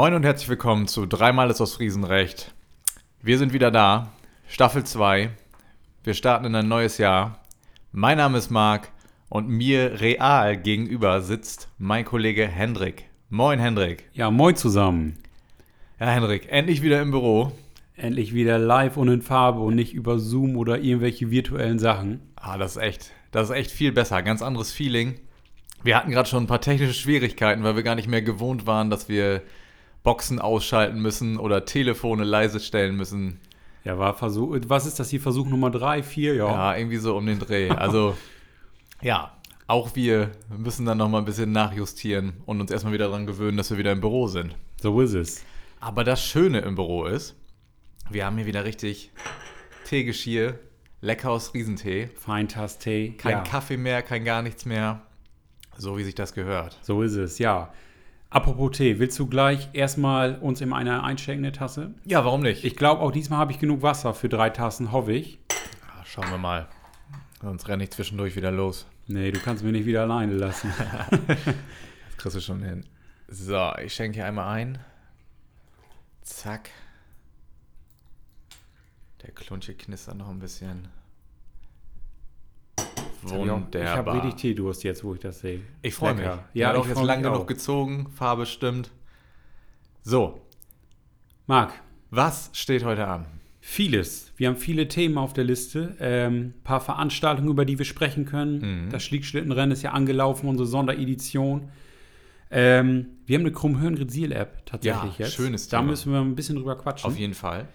Moin und herzlich willkommen zu Dreimal ist aus Friesenrecht. Wir sind wieder da, Staffel 2. Wir starten in ein neues Jahr. Mein Name ist Marc und mir real gegenüber sitzt mein Kollege Hendrik. Moin Hendrik. Ja, moin zusammen. Ja, Hendrik, endlich wieder im Büro. Endlich wieder live und in Farbe und nicht über Zoom oder irgendwelche virtuellen Sachen. Ah, das ist echt, das ist echt viel besser. Ganz anderes Feeling. Wir hatten gerade schon ein paar technische Schwierigkeiten, weil wir gar nicht mehr gewohnt waren, dass wir Boxen ausschalten müssen oder Telefone leise stellen müssen. Ja, war Versuch. Was ist das hier? Versuch Nummer drei, vier, ja. Ja, irgendwie so um den Dreh. Also, ja, auch wir müssen dann nochmal ein bisschen nachjustieren und uns erstmal wieder daran gewöhnen, dass wir wieder im Büro sind. So ist es. Aber das Schöne im Büro ist, wir haben hier wieder richtig Teegeschirr, lecker aus Riesentee. Feintast-Tee. Kein ja. Kaffee mehr, kein gar nichts mehr. So wie sich das gehört. So ist es, ja. Apropos Tee, willst du gleich erstmal uns in eine einschenken, eine Tasse? Ja, warum nicht? Ich glaube, auch diesmal habe ich genug Wasser für drei Tassen, hoffe ich. Ah, Schauen wir mal. Sonst renne ich zwischendurch wieder los. Nee, du kannst mich nicht wieder alleine lassen. Das kriegst du schon hin. So, ich schenke hier einmal ein. Zack. Der Klunch hier knistert noch ein bisschen. Ich habe richtig Teedurst jetzt, wo ich das sehe. Ich freue mich. Ja, Ja, doch ich jetzt freu lang mich genug gezogen. Farbe stimmt. So, Marc, was steht heute an? Vieles. Wir haben viele Themen auf der Liste. Ein paar Veranstaltungen, über die wir sprechen können. Mhm. Das Schlickschlittenrennen ist ja angelaufen, unsere Sonderedition. Ähm, wir haben eine Krummhören-Rezil-App tatsächlich Ja, jetzt. schönes Da Thema. müssen wir ein bisschen drüber quatschen. Auf jeden Fall.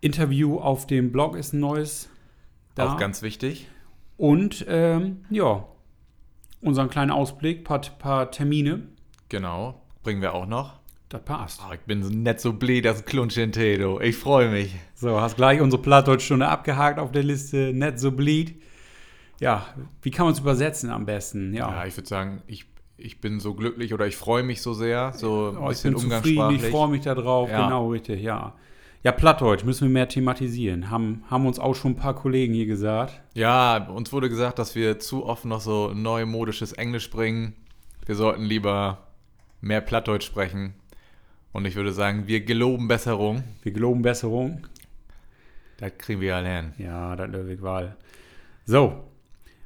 Interview auf dem Blog ist ein neues. Da. Auch ganz wichtig. Und ähm, ja, unseren kleinen Ausblick, paar, paar Termine. Genau. Bringen wir auch noch. Das passt. Oh, ich bin so nett so bläh, das du. Ich freue mich. So, hast gleich unsere Plattdeutschstunde abgehakt auf der Liste. Net so bleed. Ja, wie kann man es übersetzen am besten? Ja, Ja, ich würde sagen, ich, ich bin so glücklich oder ich freue mich so sehr. So ein oh, ich bisschen bin zufrieden, umgangssprachlich. ich freue mich darauf. Ja. Genau, richtig, ja. Ja, Plattdeutsch müssen wir mehr thematisieren. Haben, haben uns auch schon ein paar Kollegen hier gesagt. Ja, uns wurde gesagt, dass wir zu oft noch so neumodisches Englisch bringen. Wir sollten lieber mehr Plattdeutsch sprechen. Und ich würde sagen, wir geloben Besserung. Wir geloben Besserung. Das kriegen wir alle hin. Ja, das löwig Wahl. So,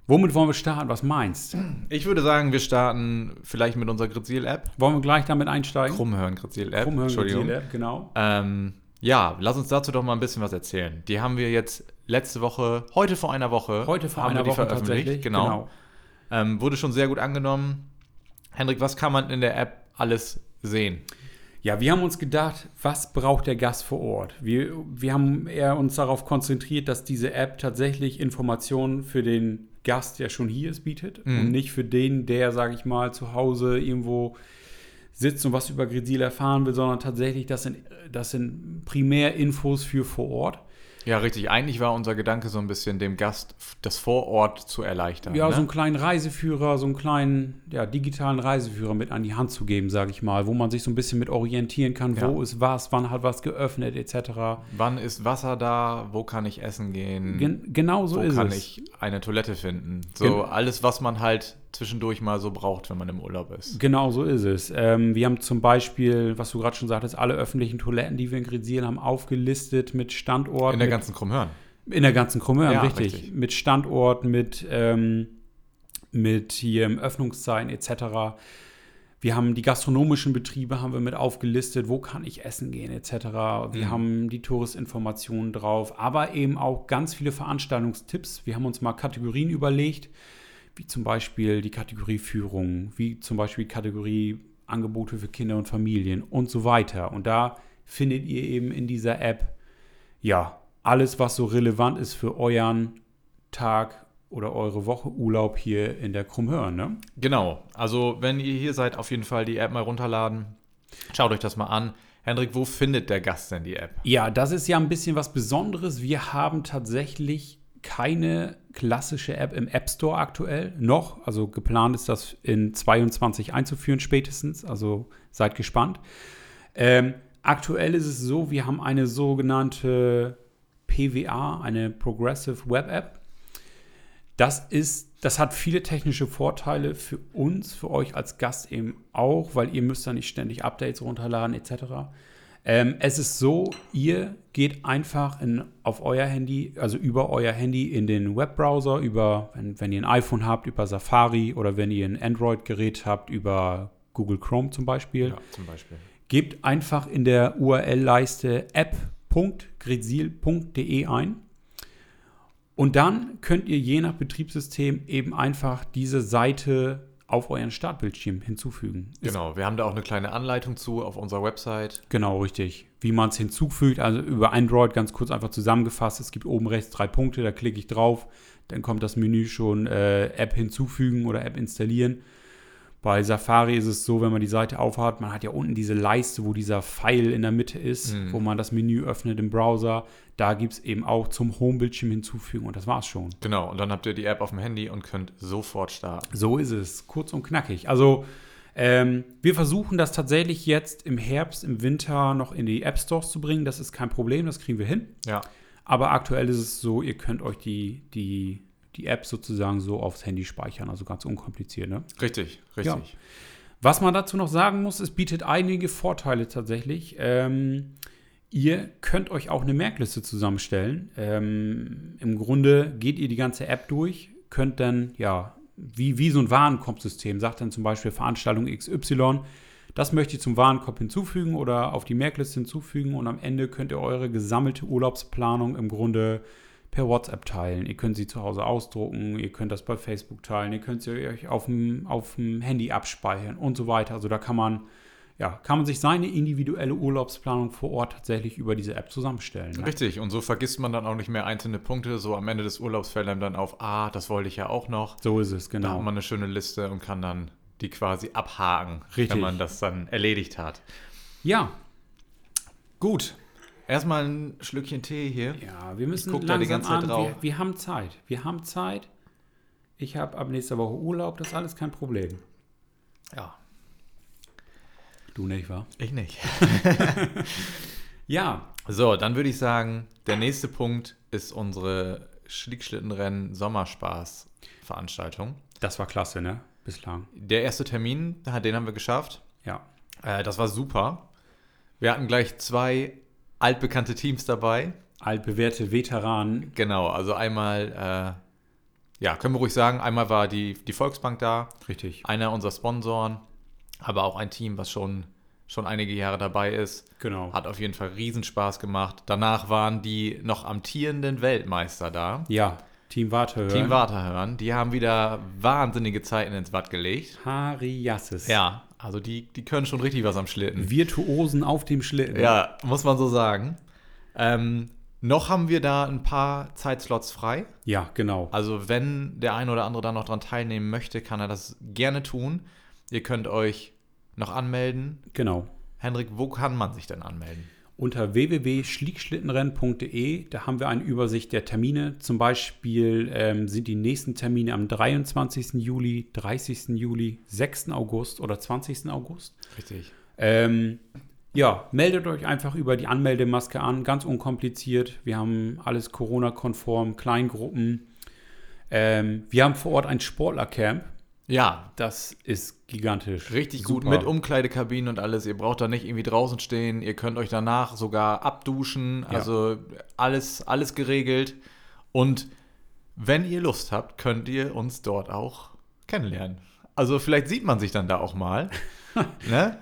womit wollen wir starten? Was meinst? Ich würde sagen, wir starten vielleicht mit unserer Grizil-App. Wollen wir gleich damit einsteigen? Krummhören Grizil-App. Krummhören Entschuldigung. Grizil-App, genau. Ähm, ja, lass uns dazu doch mal ein bisschen was erzählen. Die haben wir jetzt letzte Woche, heute vor einer Woche, Heute vor haben einer wir die Woche veröffentlicht. tatsächlich. Genau. Ähm, wurde schon sehr gut angenommen. Hendrik, was kann man in der App alles sehen? Ja, wir haben uns gedacht, was braucht der Gast vor Ort? Wir, wir haben eher uns darauf konzentriert, dass diese App tatsächlich Informationen für den Gast, der schon hier ist, bietet Mhm. und nicht für den, der, sage ich mal, zu Hause irgendwo sitzt und was über Grisil erfahren will, sondern tatsächlich, das sind, das sind Primärinfos für vor Ort. Ja, richtig. Eigentlich war unser Gedanke so ein bisschen, dem Gast das Vorort zu erleichtern. Ja, ne? so einen kleinen Reiseführer, so einen kleinen ja, digitalen Reiseführer mit an die Hand zu geben, sage ich mal, wo man sich so ein bisschen mit orientieren kann, Ja. wo ist was, wann hat was geöffnet, etc. Wann ist Wasser da? Wo kann ich essen gehen? Gen genau so wo ist kann es. ich eine Toilette finden? So Gen- alles, was man halt zwischendurch mal so braucht, wenn man im Urlaub ist. Genau so ist es. Ähm, wir haben zum Beispiel, was du gerade schon sagtest, alle öffentlichen Toiletten, die wir in Grisil haben, aufgelistet mit Standort. In der mit, ganzen Krummhörn. in der ganzen Krummhörn, Ja, richtig. richtig. Mit Standort, mit, ähm, mit hier Öffnungszeiten etc. Wir haben die gastronomischen Betriebe haben wir mit aufgelistet, wo kann ich essen gehen etc. Wir Mhm. haben die Touristinformationen drauf, aber eben auch ganz viele Veranstaltungstipps. Wir haben uns mal Kategorien überlegt, wie zum Beispiel die Kategorie Führung, wie zum Beispiel die Kategorie Angebote für Kinder und Familien und so weiter. Und da findet ihr eben in dieser App ja alles, was so relevant ist für euren Tag oder eure Woche Urlaub hier in der Krummhörn. Ne? Genau. Also, wenn ihr hier seid, auf jeden Fall die App mal runterladen. Schaut euch das mal an. Hendrik, wo findet der Gast denn die App? Ja, das ist ja ein bisschen was Besonderes. Wir haben tatsächlich keine klassische App im App Store aktuell noch. Also geplant ist das in 22 einzuführen spätestens. Also seid gespannt. Ähm, aktuell ist es so, wir haben eine sogenannte PWA, eine Progressive Web App. Das ist, das hat viele technische Vorteile für uns, für euch als Gast eben auch, weil ihr müsst da nicht ständig Updates runterladen etc. Ähm, es ist so, ihr geht einfach in, auf euer Handy, also über euer Handy in den Webbrowser, über, wenn, wenn ihr ein iPhone habt, über Safari oder wenn ihr ein Android-Gerät habt, über Google Chrome zum Beispiel. Ja, zum Beispiel. Gebt einfach in der URL-Leiste app.gridsil.de ein. Und dann könnt ihr je nach Betriebssystem eben einfach diese Seite auf euren Startbildschirm hinzufügen. Genau, wir haben da auch eine kleine Anleitung zu auf unserer Website. Genau, richtig. Wie man es hinzufügt, also über Android ganz kurz einfach zusammengefasst. Es gibt oben rechts drei Punkte, da klicke ich drauf, dann kommt das Menü schon äh, App hinzufügen oder App installieren. Bei Safari ist es so, wenn man die Seite aufhat, man hat ja unten diese Leiste, wo dieser Pfeil in der Mitte ist, Mhm. wo man das Menü öffnet im Browser. Da gibt es eben auch zum Homebildschirm hinzufügen und das war's schon. Genau, und dann habt ihr die App auf dem Handy und könnt sofort starten. So ist es, kurz und knackig. Also ähm, wir versuchen das tatsächlich jetzt im Herbst, im Winter noch in die App Stores zu bringen. Das ist kein Problem, das kriegen wir hin. Ja, Aber aktuell ist es so, ihr könnt euch die, die, die App sozusagen so aufs Handy speichern, also ganz unkompliziert. Ne? richtig, richtig. Was man dazu noch sagen muss, es bietet einige Vorteile tatsächlich. Ähm, ihr könnt euch auch eine Merkliste zusammenstellen. Ähm, Im Grunde geht ihr die ganze App durch, könnt dann, ja, wie, wie so ein Warenkorbsystem, sagt dann zum Beispiel Veranstaltung XY, das möchte ich zum Warenkorb hinzufügen oder auf die Merkliste hinzufügen und am Ende könnt ihr eure gesammelte Urlaubsplanung im Grunde per WhatsApp teilen. Ihr könnt sie zu Hause ausdrucken, ihr könnt das bei Facebook teilen, ihr könnt sie euch auf dem, auf dem Handy abspeichern und so weiter. Also da kann man, ja, kann man sich seine individuelle Urlaubsplanung vor Ort tatsächlich über diese App zusammenstellen. Ne? Richtig, und so vergisst man dann auch nicht mehr einzelne Punkte. So am Ende des Urlaubs fällt einem dann auf, ah, das wollte ich ja auch noch. So ist es, Da genau. hat man eine schöne Liste und kann dann die quasi abhaken, Richtig. wenn man das dann erledigt hat. Ja, Gut, erstmal ein Schlückchen Tee hier. ja, wir müssen guck da die ganze Zeit drauf. Wir, wir haben Zeit. Wir haben Zeit. Ich habe ab nächster Woche Urlaub, das ist alles kein Problem. Ja, Du nicht, wa? ich nicht. Ja, So, dann würde ich sagen, der nächste Punkt ist unsere Schlickschlittenrennen Sommerspaß Veranstaltung. das war klasse, ne? Bislang. Der erste Termin, den haben wir geschafft. Ja. Äh, das war super. Wir hatten gleich zwei altbekannte Teams dabei. Altbewährte Veteranen. Genau, also einmal, äh, ja, können wir ruhig sagen, einmal war die, die Volksbank da, Richtig. einer unserer Sponsoren, aber auch ein Team, was schon, schon einige Jahre dabei ist. Genau. Hat auf jeden Fall Riesenspaß gemacht. Danach waren die noch amtierenden Weltmeister da. Ja, Team Warte. Team Waterhörn, die haben wieder wahnsinnige Zeiten ins Watt gelegt. Hariassis. Ja, also die, die können schon richtig was am Schlitten. Virtuosen auf dem Schlitten. Ja, muss man so sagen. Ähm, noch haben wir da ein paar Zeitslots frei. Ja, genau. Also wenn der ein oder andere da noch dran teilnehmen möchte, kann er das gerne tun. Ihr könnt euch noch anmelden. Genau. Henrik, wo kann man sich denn anmelden? Unter www.schlickschlittenrennen.de, da haben wir eine Übersicht der Termine. Zum Beispiel ähm, sind die nächsten Termine am 23. Juli, 30. Juli, 6. August oder 20. August. Richtig. Ähm, ja, meldet euch einfach über die Anmeldemaske an, ganz unkompliziert. Wir haben alles Corona-konform, Kleingruppen. Ähm, wir haben vor Ort ein Sportlercamp. Ja, Das ist gigantisch. richtig gut Super. mit Umkleidekabinen und alles. Ihr braucht da nicht irgendwie draußen stehen. Ihr könnt euch danach sogar abduschen. Ja. Also alles, alles geregelt. Und wenn ihr Lust habt, könnt ihr uns dort auch kennenlernen. Also vielleicht sieht man sich dann da auch mal. ne?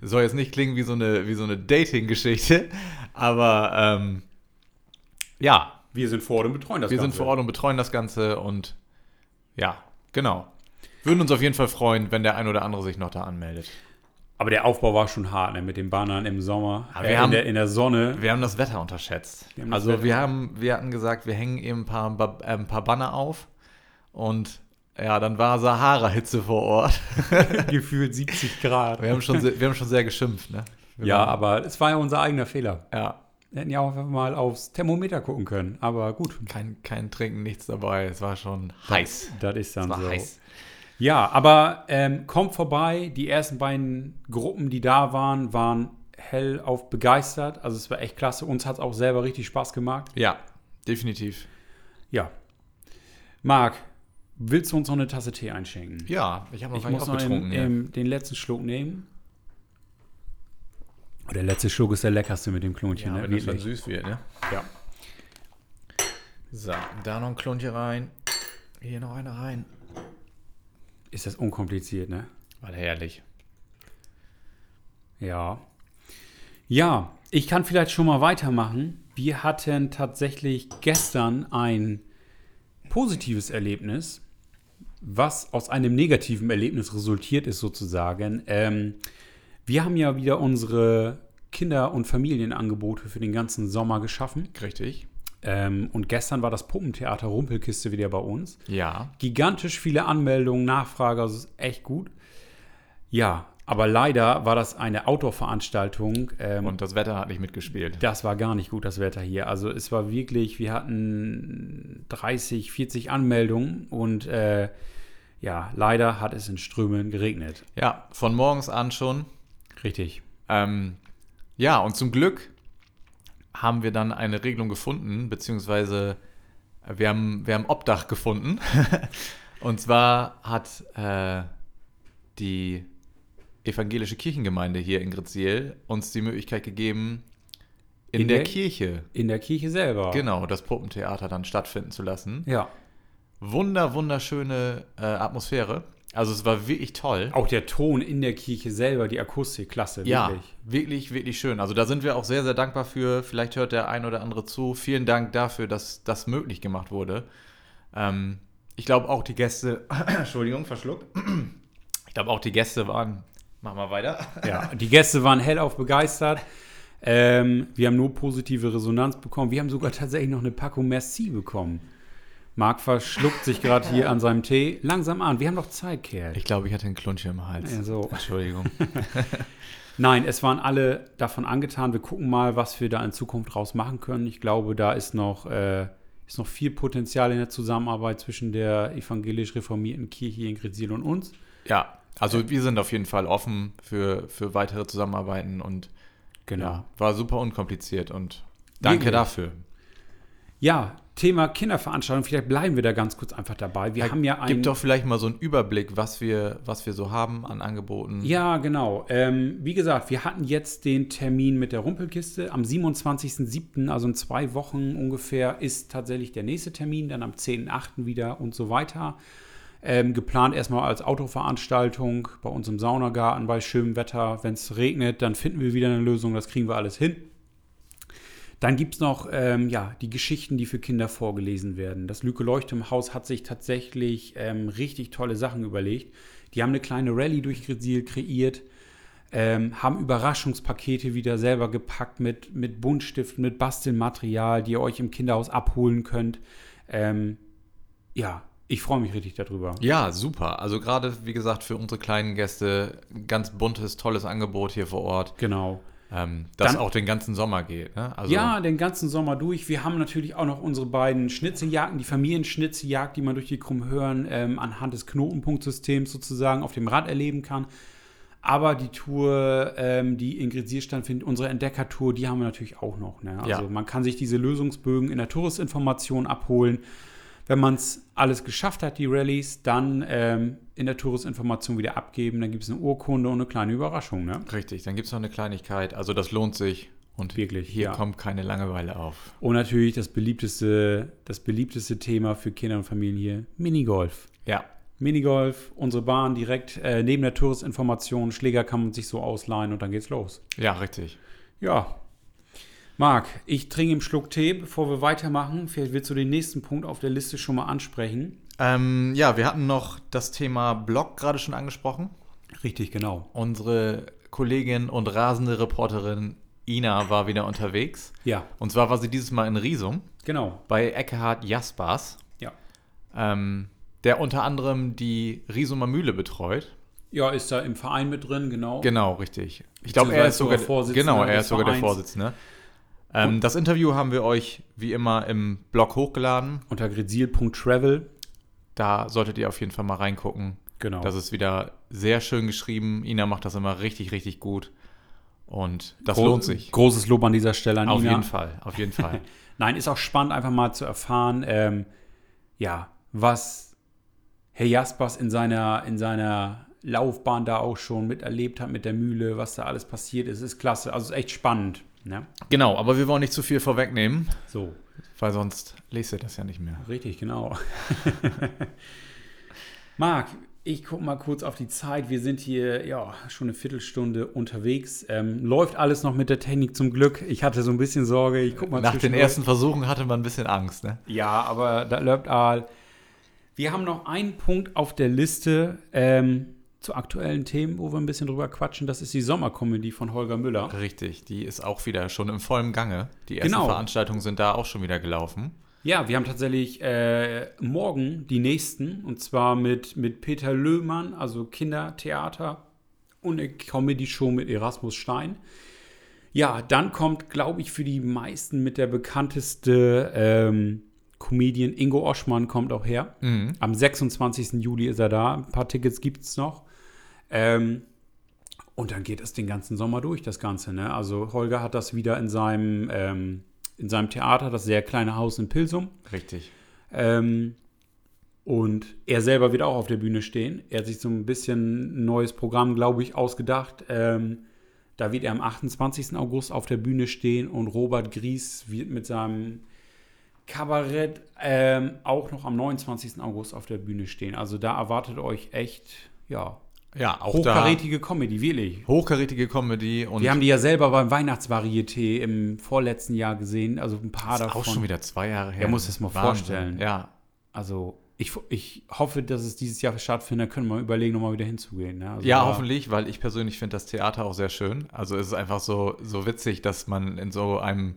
Soll jetzt nicht klingen wie so eine, wie so eine Dating-Geschichte, aber ähm, ja, Wir sind vor Ort und betreuen das wir Ganze. sind vor Ort und betreuen das Ganze und ja, genau. Würden uns auf jeden Fall freuen, wenn der ein oder andere sich noch da anmeldet. Aber der Aufbau war schon hart, ne? mit den Bannern im Sommer, äh, haben- in, der, in der Sonne. Wir haben das Wetter unterschätzt. Wir das also Wetter- wir haben, wir hatten gesagt, wir hängen eben ein paar, äh, ein paar Banner auf und ja, dann war Sahara-Hitze vor Ort. Gefühlt 70 Grad. Wir haben schon, sehr, wir haben schon sehr geschimpft, ne? Wir Ja, waren- aber es war ja unser eigener Fehler. ja, hätten ja auch einfach mal aufs Thermometer gucken können. Aber gut, kein, kein Trinken, nichts dabei. Es war schon heiß. das ist dann so. heiß. Ja, aber ähm, kommt vorbei. Die ersten beiden Gruppen, die da waren, waren hell auf begeistert. Also es war echt klasse. Uns hat es auch selber richtig Spaß gemacht. Ja, definitiv. Ja. Marc, willst du uns noch eine Tasse Tee einschenken? Ja, ich habe noch Ich muss noch aufgetrunken. im, ja. im, den letzten Schluck nehmen. Oh, Der letzte Schluck ist der leckerste mit dem Klonchen. ja, ne? wenn das dann süß wird, ne? Ja. So, da noch ein Klonchen rein. Hier noch eine rein. Ist das unkompliziert, ne? War herrlich. Ja. Ja, ich kann vielleicht schon mal weitermachen. Wir hatten tatsächlich gestern ein positives Erlebnis, was aus einem negativen Erlebnis resultiert ist, sozusagen. Ähm, wir haben ja wieder unsere Kinder- und Familienangebote für den ganzen Sommer geschaffen. Richtig. Ähm, und gestern war das Puppentheater Rumpelkiste wieder bei uns. Ja. Gigantisch viele Anmeldungen, Nachfrage, also ist echt gut. Ja, aber leider war das eine Outdoor-Veranstaltung. Ähm, Und das Wetter hat nicht mitgespielt. das war gar nicht gut, das Wetter hier. Also es war wirklich, wir hatten 30, 40 Anmeldungen und äh, ja, leider hat es in Strömen geregnet. Ja, von morgens an schon. Richtig. Ähm, ja, und zum Glück haben wir dann eine Regelung gefunden, beziehungsweise wir haben, wir haben Obdach gefunden. und zwar hat äh, die evangelische Kirchengemeinde hier in Gritziel uns die Möglichkeit gegeben, in, In der, der- Kirche, In der Kirche selber. genau, das Puppentheater dann stattfinden zu lassen. Ja. Wunder, wunderschöne äh, Atmosphäre. Also es war wirklich toll. Auch der Ton in der Kirche selber, die Akustik, klasse, Ja, wirklich. wirklich, wirklich schön. Also da sind wir auch sehr, sehr dankbar für. Vielleicht hört der ein oder andere zu. Vielen Dank dafür, dass das möglich gemacht wurde. Ähm, ich glaube auch die Gäste, Entschuldigung, verschluckt. Ich glaube auch die Gäste waren, mach mal weiter. Ja, die Gäste waren hellauf begeistert. Ähm, wir haben nur positive Resonanz bekommen. Wir haben sogar tatsächlich noch eine Packung Merci bekommen. Marc verschluckt sich gerade hier an seinem Tee. Langsam an, wir haben noch Zeit, Kerl. Ich glaube, ich hatte einen Klunchen im Hals. Ja, so. Entschuldigung. Nein, es waren alle davon angetan. Wir gucken mal, was wir da in Zukunft draus machen können. Ich glaube, da ist noch, äh, ist noch viel Potenzial in der Zusammenarbeit zwischen der evangelisch reformierten Kirche in Grezil und uns. ja, also wir sind auf jeden Fall offen für, für weitere Zusammenarbeiten und Genau. ja, war super unkompliziert und danke Wirklich? dafür. Ja, Thema Kinderveranstaltung. Vielleicht bleiben wir da ganz kurz einfach dabei. Wir haben ja ein Gib doch vielleicht mal so einen Überblick, was wir, was wir so haben an Angeboten. Ja, genau. Ähm, wie gesagt, wir hatten jetzt den Termin mit der Rumpelkiste. Am 27.07., also in zwei Wochen ungefähr, ist tatsächlich der nächste Termin, dann am 10.08. wieder und so weiter. Ähm, geplant erstmal als Autoveranstaltung bei uns im Saunagarten bei schönem Wetter. Wenn es regnet, dann finden wir wieder eine Lösung, das kriegen wir alles hin. Dann gibt es noch ähm, ja, die Geschichten, die für Kinder vorgelesen werden. Das Lüke Leuchtturmhaus hat sich tatsächlich ähm, richtig tolle Sachen überlegt. Die haben eine kleine Rallye durch Grezil kreiert, ähm, haben Überraschungspakete wieder selber gepackt mit, mit Buntstiften, mit Bastelmaterial, die ihr euch im Kinderhaus abholen könnt. Ähm, ja, ich freue mich richtig darüber. Ja, super. Also gerade, wie gesagt, für unsere kleinen Gäste ganz buntes, tolles Angebot hier vor Ort, Genau. Ähm, das Dann- auch den ganzen Sommer geht. Ne? Also, ja, den ganzen Sommer durch. Wir haben natürlich auch noch unsere beiden Schnitzeljagden, die Familienschnitzeljagd, die man durch die Krummhören ähm, anhand des Knotenpunktsystems sozusagen auf dem Rad erleben kann. Aber die Tour, ähm, die in Grezil stattfindet, unsere Entdeckertour, die haben wir natürlich auch noch. Ne? Also Ja. man kann sich diese Lösungsbögen in der Touristinformation abholen. Wenn man es alles geschafft hat, die Rallyes, dann ähm, in der Touristinformation wieder abgeben. Dann gibt es eine Urkunde und eine kleine Überraschung. Ne? Richtig, dann gibt es noch eine Kleinigkeit. Also das lohnt sich. Und Wirklich, hier ja. kommt keine Langeweile auf. Und natürlich das beliebteste, das beliebteste Thema für Kinder und Familien hier, Minigolf. Ja, Minigolf, unsere Bahn direkt äh, neben der Touristinformation, Schläger kann man sich so ausleihen und dann geht's los. ja, richtig. Ja. Marc, ich trinke einen Schluck Tee, bevor wir weitermachen. Vielleicht willst du den nächsten Punkt auf der Liste schon mal ansprechen. Ähm, ja, wir hatten noch das Thema Blog gerade schon angesprochen. Richtig, genau. Unsere Kollegin und rasende Reporterin Ina war wieder unterwegs. Ja, Und zwar war sie dieses Mal in Riesum genau. bei Eckehard Jaspers, Ja. ähm, der unter anderem die Riesumer Mühle betreut. Ja, ist da im Verein mit drin, genau. Genau, richtig. Ich glaube, er ist sogar, sogar Vorsitzender genau, er ist sogar der Vereins. Vorsitzende. Ähm, das Interview haben wir euch wie immer im Blog hochgeladen. Unter grezil.travel. Da solltet ihr auf jeden Fall mal reingucken. Genau. Das ist wieder sehr schön geschrieben. Ina macht das immer richtig, richtig gut. Und das Gro- lohnt sich. Großes Lob an dieser Stelle an Auf Ina. jeden Fall, auf jeden Fall. Nein, ist auch spannend, einfach mal zu erfahren, ähm, ja, was Herr Jaspers in seiner, in seiner Laufbahn da auch schon miterlebt hat mit der Mühle, was da alles passiert ist, ist klasse. Also ist echt spannend. Ne? Genau, aber wir wollen nicht zu viel vorwegnehmen, So, weil sonst lest ihr das ja nicht mehr. richtig, genau. Marc, ich gucke mal kurz auf die Zeit. Wir sind hier ja schon eine Viertelstunde unterwegs. Ähm, läuft alles noch mit der Technik zum Glück. Ich hatte so ein bisschen Sorge. Ich guck mal Nach den ersten Versuchen hatte man ein bisschen Angst, ne? Ja, aber da läuft all. Wir haben noch einen Punkt auf der Liste ähm, zu aktuellen Themen, wo wir ein bisschen drüber quatschen. Das ist die Sommerkomödie von Holger Müller. Richtig, die ist auch wieder schon im vollen Gange. Die ersten Genau. Veranstaltungen sind da auch schon wieder gelaufen. Ja, wir haben tatsächlich äh, morgen die nächsten und zwar mit, mit Peter Löhmann, also Kindertheater und eine Comedy-Show mit Erasmus Stein. Ja, dann kommt, glaube ich, für die meisten mit der bekannteste ähm, Comedian Ingo Oschmann kommt auch her. Am 26. Juli ist er da. Ein paar Tickets gibt es noch. Ähm, und dann geht es den ganzen Sommer durch, das Ganze. Ne? Also Holger hat das wieder in seinem, ähm, in seinem Theater, das sehr kleine Haus in Pilsum. Richtig. Ähm, und er selber wird auch auf der Bühne stehen. Er hat sich so ein bisschen ein neues Programm, glaube ich, ausgedacht. Ähm, da wird er am 28. August auf der Bühne stehen und Robert Gries wird mit seinem Kabarett ähm, auch noch am 29. August auf der Bühne stehen. Also da erwartet euch echt, ja, Ja, auch da hochkarätige Comedy, wirklich. hochkarätige Comedy und Wir haben die ja selber beim Weihnachtsvarieté im vorletzten Jahr gesehen, also ein paar das ist davon. auch schon wieder zwei Jahre her. Ja, muss es mal vorstellen. Ja, Also ich, ich hoffe, dass es dieses Jahr stattfindet. Da können wir überlegen, nochmal wieder hinzugehen. Ne? Also ja, da- hoffentlich, weil ich persönlich finde das Theater auch sehr schön. Also es ist einfach so, so witzig, dass man in so einem,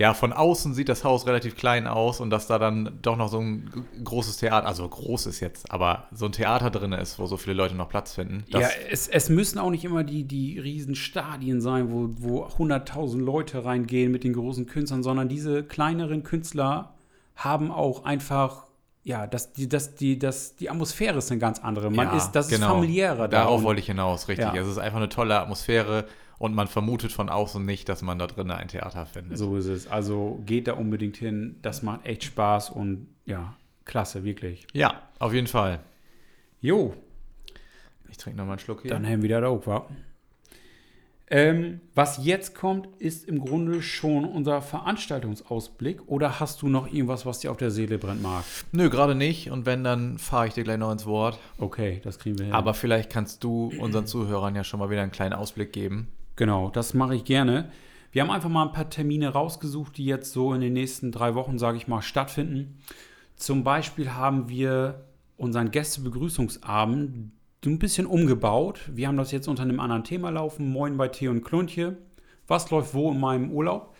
ja, von außen sieht das Haus relativ klein aus und dass da dann doch noch so ein großes Theater, also groß ist jetzt, aber so ein Theater drin ist, wo so viele Leute noch Platz finden. Ja, es, es müssen auch nicht immer die, die riesen Stadien sein, wo, wo 100.000 Leute reingehen mit den großen Künstlern, sondern diese kleineren Künstler haben auch einfach, ja, das, die, das, die, das, die Atmosphäre ist eine ganz andere. Man Ja, ist, das genau. ist familiärer. da. Darauf wollte ich hinaus, richtig. Ja. Es ist einfach eine tolle Atmosphäre und man vermutet von außen nicht, dass man da drinnen ein Theater findet. So ist es. Also geht da unbedingt hin. Das macht echt Spaß und ja, klasse, wirklich. Ja, auf jeden Fall. Jo, Ich trinke nochmal einen Schluck hier. Dann haben wir das auch, wa? Ähm, was jetzt kommt, ist im Grunde schon unser Veranstaltungsausblick. Oder hast du noch irgendwas, was dir auf der Seele brennt, Marc? Nö, gerade nicht. Und wenn, dann fahre ich dir gleich noch ins Wort. Okay, das kriegen wir hin. Aber vielleicht kannst du unseren Zuhörern ja schon mal wieder einen kleinen Ausblick geben. Genau, das mache ich gerne. Wir haben einfach mal ein paar Termine rausgesucht, die jetzt so in den nächsten drei Wochen, sage ich mal, stattfinden. Zum Beispiel haben wir unseren Gästebegrüßungsabend ein bisschen umgebaut. Wir haben das jetzt unter einem anderen Thema laufen. Moin bei Tee und Kluntje. Was läuft wo in meinem Urlaub?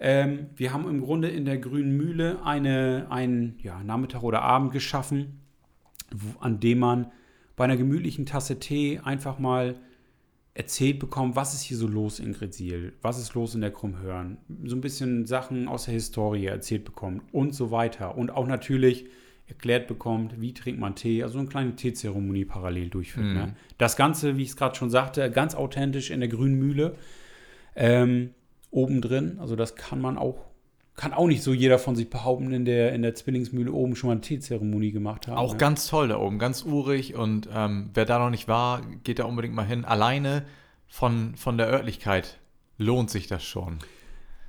Ähm, wir haben im Grunde in der Grünen Mühle eine, einen ja, Nachmittag oder Abend geschaffen, an dem man bei einer gemütlichen Tasse Tee einfach mal erzählt bekommen, was ist hier so los in Grezil, was ist los in der Krummhörn, so ein bisschen Sachen aus der Historie erzählt bekommt und so weiter. Und auch natürlich erklärt bekommt, wie trinkt man Tee, also eine kleine Teezeremonie parallel durchführt. Mhm. Ne? Das Ganze, wie ich es gerade schon sagte, ganz authentisch in der grünen Mühle, ähm, oben drin. Also das kann man auch, kann auch nicht so jeder von sich behaupten, in der, in der Zwillingsmühle oben schon mal eine Teezeremonie gemacht haben. Auch ne? ganz toll da oben, ganz urig. Und ähm, wer da noch nicht war, geht da unbedingt mal hin. Alleine von, von der Örtlichkeit lohnt sich das schon.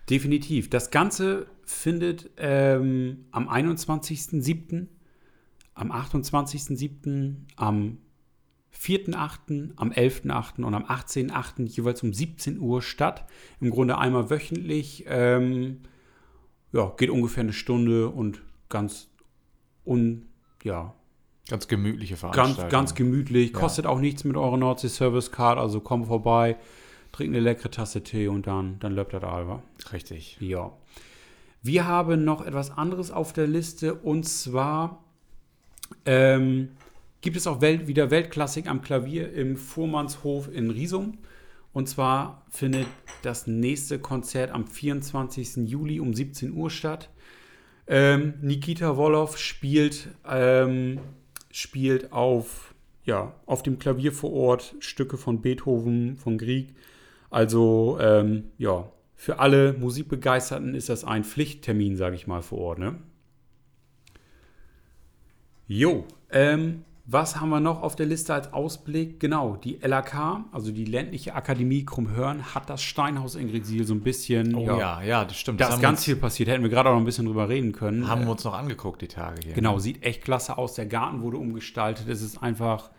Definitiv. Das Ganze findet ähm, am 21.07., am 28.07., am 4.8., am 11.8. und am 18.8. jeweils um 17 Uhr statt. Im Grunde einmal wöchentlich. Ähm, ja, geht ungefähr eine Stunde und ganz un, ja, Ganz gemütliche ganz, Veranstaltung. ganz gemütlich. Ja. Kostet auch nichts mit eurer Nordsee Service Card. Also komm vorbei, trink eine leckere Tasse Tee und dann, dann läuft das Alba. Richtig. Ja. Wir haben noch etwas anderes auf der Liste und zwar ähm, gibt es auch Welt, wieder Weltklassik am Klavier im Fuhrmannshof in Riesum. Und zwar findet das nächste Konzert am 24. Juli um 17 Uhr statt. Ähm, Nikita Wolow spielt, ähm, spielt auf, ja, auf dem Klavier vor Ort Stücke von Beethoven, von Grieg. Also, ähm, ja, für alle Musikbegeisterten ist das ein Pflichttermin, sage ich mal, vor Ort. Ne? Jo, ähm, was haben wir noch auf der Liste als Ausblick? Genau, die LAK, also die ländliche Akademie Krummhörn, hat das Steinhaus in Grisiel so ein bisschen. Oh ja, ja, das stimmt. Da ist ganz uns, viel passiert. Hätten wir gerade auch noch ein bisschen drüber reden können. haben Äh, wir uns noch angeguckt, die Tage hier. Genau, sieht echt klasse aus. Der Garten wurde umgestaltet. Es ist einfach,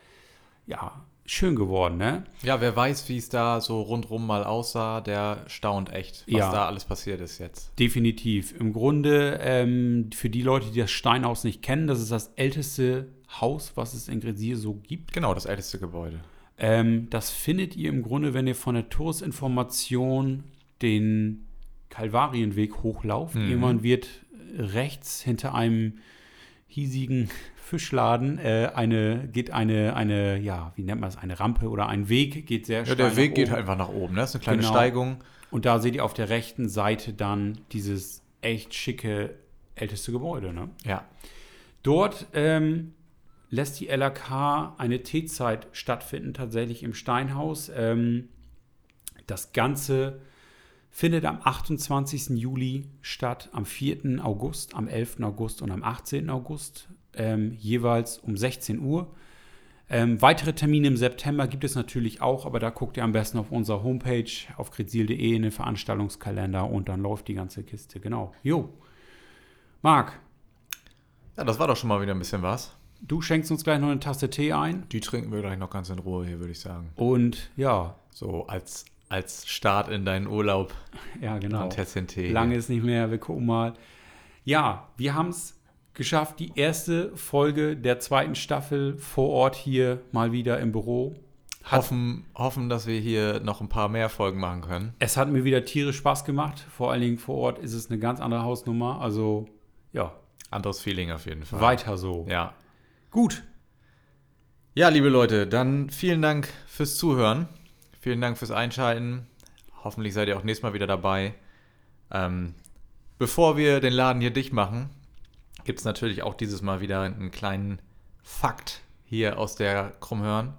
ja, schön geworden, ne? Ja, wer weiß, wie es da so rundrum mal aussah, der staunt echt, was Ja. da alles passiert ist jetzt. Definitiv. Im Grunde, ähm, für die Leute, die das Steinhaus nicht kennen, das ist das älteste Haus, was es in Grisier so gibt. Genau, das älteste Gebäude. Ähm, das findet ihr im Grunde, wenn ihr von der Touristinformation den Kalvarienweg hochlauft. Mhm. Irgendwann wird rechts hinter einem hiesigen Fischladen äh, eine, geht eine, eine, ja, wie nennt man das, eine Rampe oder ein Weg, geht sehr Ja, der nach Weg geht oben. einfach nach oben. Ne? Das ist eine kleine Genau. Steigung. Und da seht ihr auf der rechten Seite dann dieses echt schicke älteste Gebäude. Ne? Ja. Dort ähm, lässt die LAK eine Teezeit stattfinden, tatsächlich im Steinhaus. Ähm, das Ganze findet am 28. Juli statt, am 4. August, am 11. August und am 18. August, ähm, jeweils um 16 Uhr. Ähm, weitere Termine im September gibt es natürlich auch, aber da guckt ihr am besten auf unserer Homepage auf kretzil.de in den Veranstaltungskalender und dann läuft die ganze Kiste. Genau. Jo. Marc, Ja, das war doch schon mal wieder ein bisschen was. Du schenkst uns gleich noch eine Tasse Tee ein. Die trinken wir gleich noch ganz in Ruhe hier, würde ich sagen. Und ja, So als, als Start in deinen Urlaub. ja, genau. Ein Tässchen Tee. Lange ist nicht mehr, wir gucken mal. Ja, wir haben es geschafft, die erste Folge der zweiten Staffel vor Ort hier mal wieder im Büro. Hat, Hoffen, hoffen, dass wir hier noch ein paar mehr Folgen machen können. es hat mir wieder tierisch Spaß gemacht. Vor allen Dingen vor Ort ist es eine ganz andere Hausnummer. Also ja, Anderes Feeling auf jeden Fall. weiter so. Ja. Gut, Ja, liebe Leute, dann vielen Dank fürs Zuhören. Vielen Dank fürs Einschalten. Hoffentlich seid ihr auch nächstes Mal wieder dabei. Ähm, bevor wir den Laden hier dicht machen, gibt es natürlich auch dieses Mal wieder einen kleinen Fakt hier aus der Krummhörn.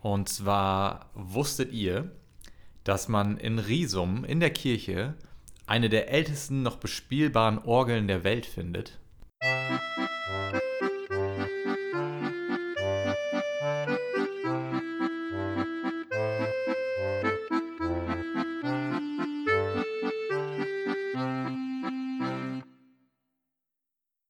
Und zwar wusstet ihr, dass man in Riesum in der Kirche eine der ältesten noch bespielbaren Orgeln der Welt findet?